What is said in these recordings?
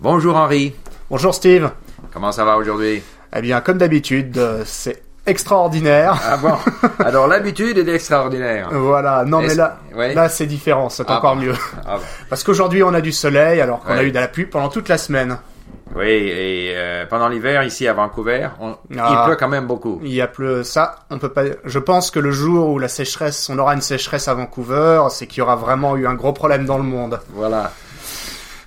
Bonjour Henri. Bonjour Steve. Comment ça va aujourd'hui? Eh bien, comme d'habitude, euh, c'est extraordinaire. Ah bon? Alors l'habitude est extraordinaire. Voilà, non mais là, ouais. là c'est différent, c'est Ah encore bon. mieux. Ah bon. Parce qu'aujourd'hui on a du soleil alors qu'on a eu de la pluie pendant toute la semaine. Oui, et euh, pendant l'hiver ici à Vancouver, on- Ah. il pleut quand même beaucoup. Il y a plus ça, on peut pas. Je pense que le jour où la sécheresse, on aura une sécheresse à Vancouver, c'est qu'il y aura vraiment eu un gros problème dans le monde. Voilà.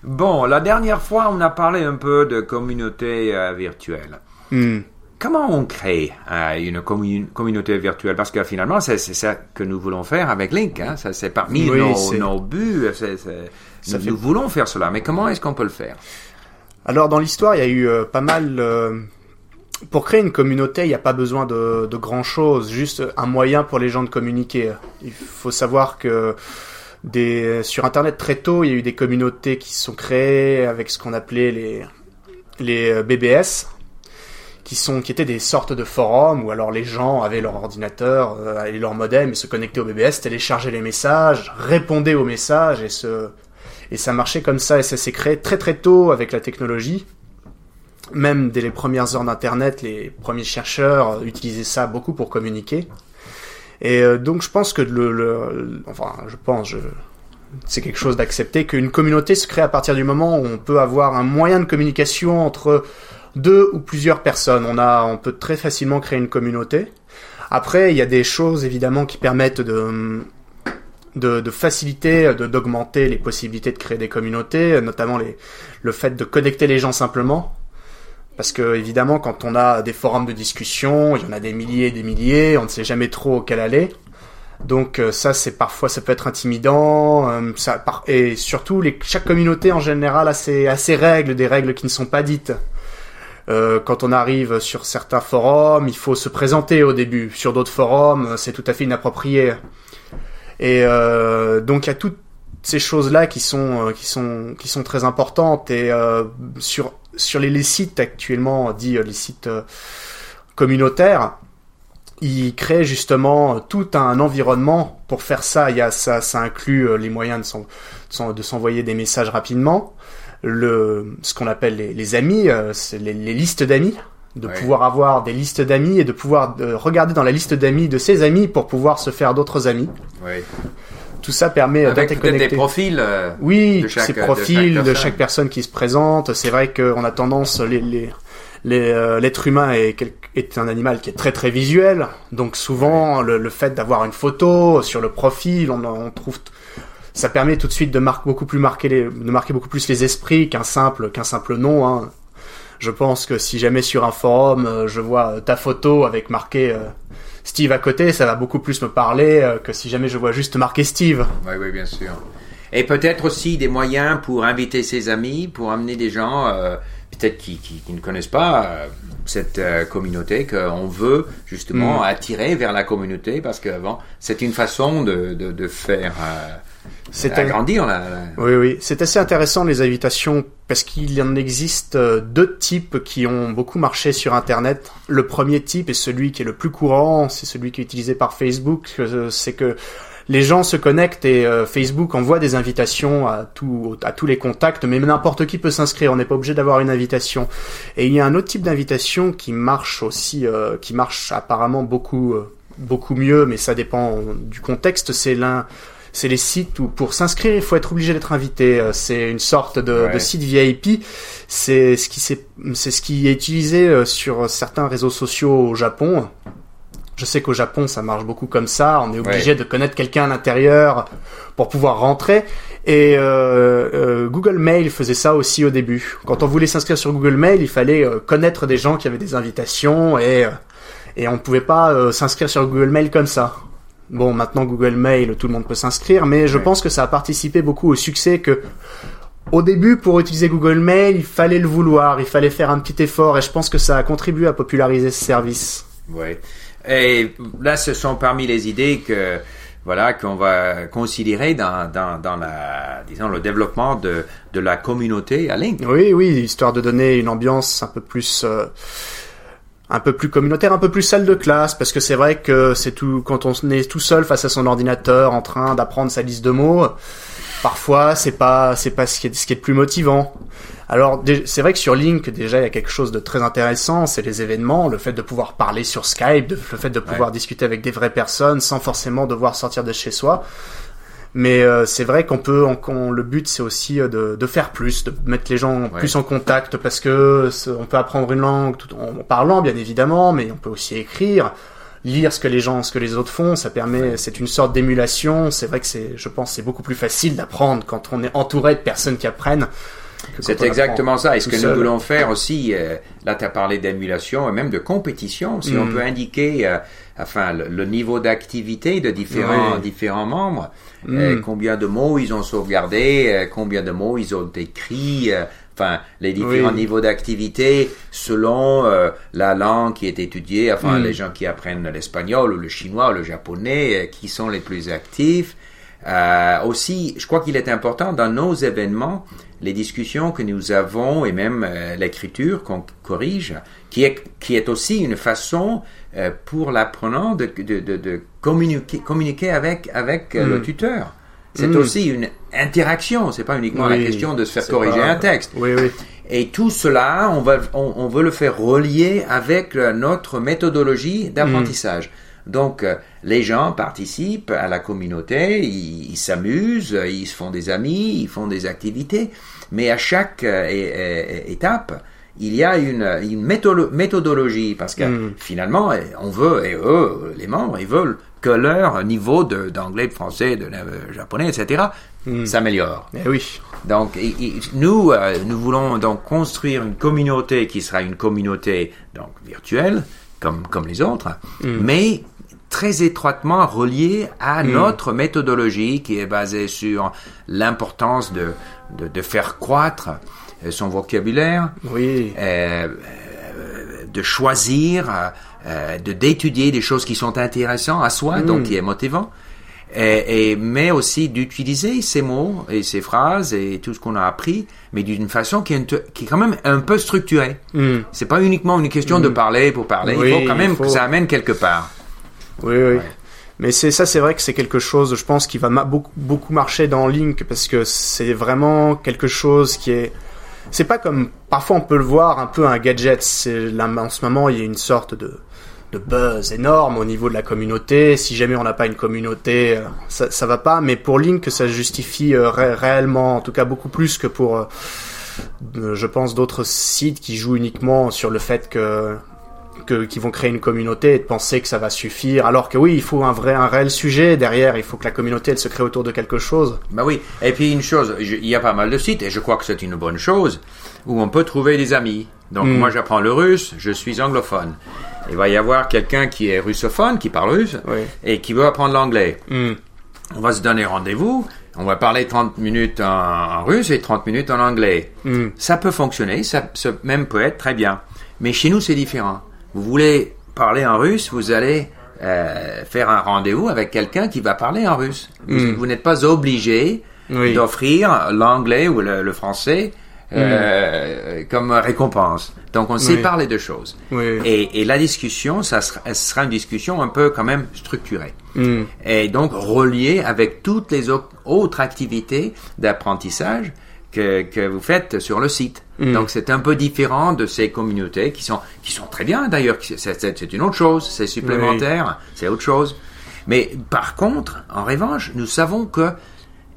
Bon, la dernière fois, on a parlé un peu de communauté euh, virtuelle. Hmm. Comment on crée euh, une commu- communauté virtuelle? Parce que finalement, c'est ça que nous voulons faire avec Link. Hein? C'est parmi Oui, nos, buts. Ça nous, fait- nous voulons faire cela. Mais comment est-ce qu'on peut le faire? Alors dans l'histoire, il y a eu euh, pas mal. euh, Pour créer une communauté, il n'y a pas besoin de, de grand chose, juste un moyen pour les gens de communiquer. Il faut savoir que des, sur Internet très tôt, il y a eu des communautés qui se sont créées avec ce qu'on appelait les, les euh, BBS, qui étaient des sortes de forums où alors les gens avaient leur ordinateur euh, et leur modem et se connectaient au BBS, téléchargeaient les messages, répondaient aux messages et et ça marchait comme ça et ça s'est créé très très tôt avec la technologie. Même dès les premières heures d'internet, les premiers chercheurs euh, utilisaient ça beaucoup pour communiquer. Et euh, donc je pense que le, enfin je pense c'est quelque chose d'accepté qu'une communauté se crée à partir du moment où on peut avoir un moyen de communication entre deux ou plusieurs personnes. On a, on peut très facilement créer une communauté. Après, il y a des choses évidemment qui permettent de, faciliter, d'augmenter les possibilités de créer des communautés, notamment le fait de connecter les gens simplement. Parce que évidemment, quand on a des forums de discussion, il y en a des milliers et des milliers, on ne sait jamais trop auquel aller. Donc euh, ça, c'est parfois ça peut être intimidant. euh, et surtout, chaque communauté en général a ses, règles, des règles qui ne sont pas dites. Euh, quand on arrive sur certains forums, il faut se présenter au début. Sur d'autres forums, c'est tout à fait inapproprié. Et euh, donc il y a toutes ces choses-là qui sont euh, qui sont qui sont très importantes. Et euh, sur sur les, les sites actuellement dit euh, les sites communautaires, ils créent justement tout un environnement pour faire ça. Il y a ça, ça inclut les moyens de s'en- de s'en- de s'envoyer des messages rapidement, le ce qu'on appelle les, les amis, les, les listes d'amis, de Ouais. pouvoir avoir des listes d'amis et de pouvoir regarder dans la liste d'amis de ses amis pour pouvoir se faire d'autres amis. Oui. Tout ça permet euh, d'être peut-être des profils. euh, Oui, de chaque- ces de chaque profils de chaque, personne. qui se présente. C'est vrai qu'on a tendance, les, les, les, euh, l'être humain est, un animal qui est très très visuel. Donc souvent, le, le fait d'avoir une photo sur le profil, on, on trouve, ça permet tout de suite de marquer beaucoup plus marquer les, de marquer beaucoup plus les esprits qu'un simple qu'un simple nom. Hein. Je pense que si jamais sur un forum, euh, je vois euh, ta photo avec marqué euh, Steve à côté, ça va beaucoup plus me parler euh, que si jamais je vois juste marqué Steve. Oui, oui, bien sûr. Et peut-être aussi des moyens pour inviter ses amis, pour amener des gens, euh, peut-être qui, qui, qui ne connaissent pas euh, cette euh, communauté, qu'on veut justement Mm. attirer vers la communauté, parce que bon, c'est une façon de, de, de faire C'est agrandir Oui, oui, c'est assez intéressant les invitations parce qu'il y en existe euh, deux types qui ont beaucoup marché sur Internet. Le premier type est celui qui est le plus courant, c'est celui qui est utilisé par Facebook. euh, C'est que les gens se connectent et euh, Facebook envoie des invitations à, tout, à tous les contacts, mais n'importe qui peut s'inscrire. On n'est pas obligé d'avoir une invitation. Et il y a un autre type d'invitation qui marche aussi, euh, qui marche apparemment beaucoup, euh, beaucoup mieux, mais ça dépend du contexte. C'est l'un c'est les sites où pour s'inscrire, il faut être obligé d'être invité. Euh, C'est une sorte de, Ouais. de site VIP. C'est ce qui c'est ce qui est utilisé euh, sur certains réseaux sociaux au Japon. Je sais qu'au Japon, ça marche beaucoup comme ça. On est obligé Ouais. de connaître quelqu'un à l'intérieur pour pouvoir rentrer. Et euh, euh, Google Mail faisait ça aussi au début. Quand on voulait s'inscrire sur Google Mail, il fallait euh, connaître des gens qui avaient des invitations et et on ne pouvait pas s'inscrire sur Google Mail comme ça. Bon, maintenant Google Mail, tout le monde peut s'inscrire, mais je Ouais. pense que ça a participé beaucoup au succès que au début, pour utiliser Google Mail, il fallait le vouloir, il fallait faire un petit effort, et je pense que ça a contribué à populariser ce service. Oui. Et là, ce sont parmi les idées que voilà qu'on va considérer dans, dans, dans la disons le développement de, de la communauté à Link. Oui, oui, histoire de donner une ambiance un peu plus, euh, un peu plus communautaire, un peu plus salle de classe, parce que c'est vrai que c'est tout quand on est tout seul face à son ordinateur en train d'apprendre sa liste de mots. parfois c'est pas c'est pas ce qui est ce qui est le plus motivant. Alors c'est vrai que sur Link déjà il y a quelque chose de très intéressant, c'est les événements, le fait de pouvoir parler sur Skype, le fait de pouvoir discuter avec des vraies personnes sans forcément devoir sortir de chez soi. Mais euh, c'est vrai qu'on peut, on, le but c'est aussi euh, de, de, faire plus, de mettre les gens plus en contact parce que on peut apprendre une langue tout en parlant bien évidemment, mais on peut aussi écrire, lire ce que les gens, ce que les autres font. Ça permet, c'est une sorte d'émulation. C'est vrai que c'est, je pense, c'est beaucoup plus facile d'apprendre quand on est entouré de personnes qui apprennent. C'est exactement ça. Et ce que nous voulons faire aussi, euh, là tu as parlé d'émulation et même de compétition, si on mm. peut indiquer euh, enfin, le, niveau d'activité de différents, différents membres, mm. euh, combien de mots ils ont sauvegardé, combien de mots ils ont écrits, enfin les différents niveaux d'activité selon la langue qui est étudiée, enfin mm. les gens qui apprennent l'espagnol ou le chinois ou le japonais, qui sont les plus actifs. Aussi, je crois qu'il est important dans nos événements les discussions que nous avons et même euh, l'écriture qu'on corrige, qui est, qui est aussi une façon euh, pour l'apprenant de, de, de, communiquer, communiquer avec, avec euh, le mm. tuteur. C'est mm. aussi une interaction, c'est pas uniquement la question de se faire corriger un texte. Oui, oui. Et tout cela, on, va, on, veut le faire relier avec notre méthodologie d'apprentissage. Donc, euh, les gens participent à la communauté, ils s'amusent, ils se font des amis, ils font des activités, mais à chaque euh, étape, il y a une, une méthodologie parce que mm. finalement, on veut, et eux, les membres, ils veulent que leur niveau d'anglais, de, français, de, japonais, etc., mm. s'améliore. Eh oui. Donc, nous, euh, nous voulons donc construire une communauté qui sera une communauté donc virtuelle, comme, comme les autres, mm. mais très étroitement relié à hmm. notre méthodologie qui est basée sur l'importance de, de, faire croître euh, son vocabulaire, oui. Euh, de choisir, euh, de d'étudier des choses qui sont intéressantes à soi, donc hmm. qui est motivant, et, mais aussi d'utiliser ces mots et ces phrases et tout ce qu'on a appris, mais d'une façon qui est, qui est quand même un peu structurée. Hmm. C'est pas uniquement une question de parler pour parler, il faut quand même que ça amène quelque part. Oui, oui. Mais c'est ça, c'est vrai que c'est quelque chose, je pense, qui va beaucoup, beaucoup marcher dans Link parce que c'est vraiment quelque chose qui est. C'est pas comme parfois on peut le voir un peu un gadget. C'est là en ce moment il y a une sorte de de buzz énorme au niveau de la communauté. Si jamais on n'a pas une communauté, euh, ça, ça va pas. Mais pour Link, ça justifie euh, réellement, en tout cas beaucoup plus que pour, euh, je pense, d'autres sites qui jouent uniquement sur le fait que qui vont créer une communauté et de penser que ça va suffire. Alors que oui, il faut un vrai, un réel sujet derrière. Il faut que la communauté elle se crée autour de quelque chose. Bah oui. Et puis une chose, il y a pas mal de sites et je crois que c'est une bonne chose où on peut trouver des amis. Donc hmm. moi j'apprends le russe, je suis anglophone. Il va y avoir quelqu'un qui est russophone, qui parle russe et qui veut apprendre l'anglais. Hmm. On va se donner rendez-vous. On va parler 30 minutes en, russe et 30 minutes en anglais. Hmm. Ça peut fonctionner, ça, ça même peut être très bien. Mais chez nous, c'est différent vous voulez parler en russe, vous allez euh, faire un rendez-vous avec quelqu'un qui va parler en russe. Vous, hmm. n'êtes pas obligé d'offrir l'anglais ou le, français euh, hmm. comme récompense. Donc on sépare les deux choses. Et, et, la discussion, ça sera, sera, une discussion un peu quand même structurée. Hmm. Et donc reliée avec toutes les autres activités d'apprentissage que, que vous faites sur le site. Mm. Donc c'est un peu différent de ces communautés qui sont qui sont très bien d'ailleurs. C'est une autre chose, c'est supplémentaire, c'est autre chose. Mais par contre, en revanche, nous savons que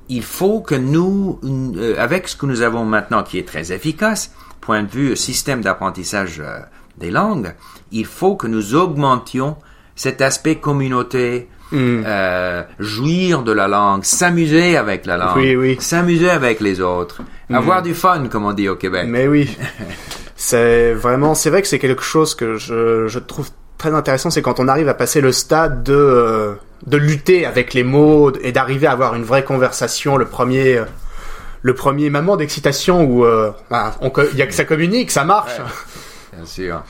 il faut que nous, euh, avec ce que nous avons maintenant, qui est très efficace, point de vue système d'apprentissage euh, des langues, il faut que nous augmentions cet aspect communauté, Mm. Euh, jouir de la langue, s'amuser avec la langue, s'amuser avec les autres, mm. avoir du fun, comme on dit au Québec. Mais oui, c'est vraiment, c'est vrai que c'est quelque chose que je, je trouve très intéressant, c'est quand on arrive à passer le stade de euh, de lutter avec les mots et d'arriver à avoir une vraie conversation. Le premier, le premier moment d'excitation où euh, bah, il y a que ça communique, ça marche. bien sûr.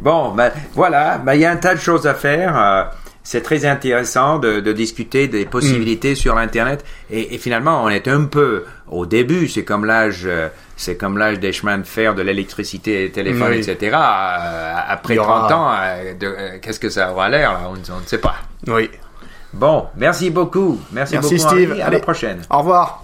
Bon, ben voilà, ben, il y a un tas de choses à faire c'est très intéressant de, de, discuter des possibilités sur Internet. Et, et, finalement, on est un peu au début. C'est comme l'âge, euh, c'est comme l'âge des chemins de fer, de l'électricité, téléphone, etc. Euh, après 30 ans, euh, qu'est-ce que ça aura l'air on, on, ne sait pas. Oui. Bon, merci beaucoup. Merci, merci beaucoup. Steve. À la prochaine. Au revoir.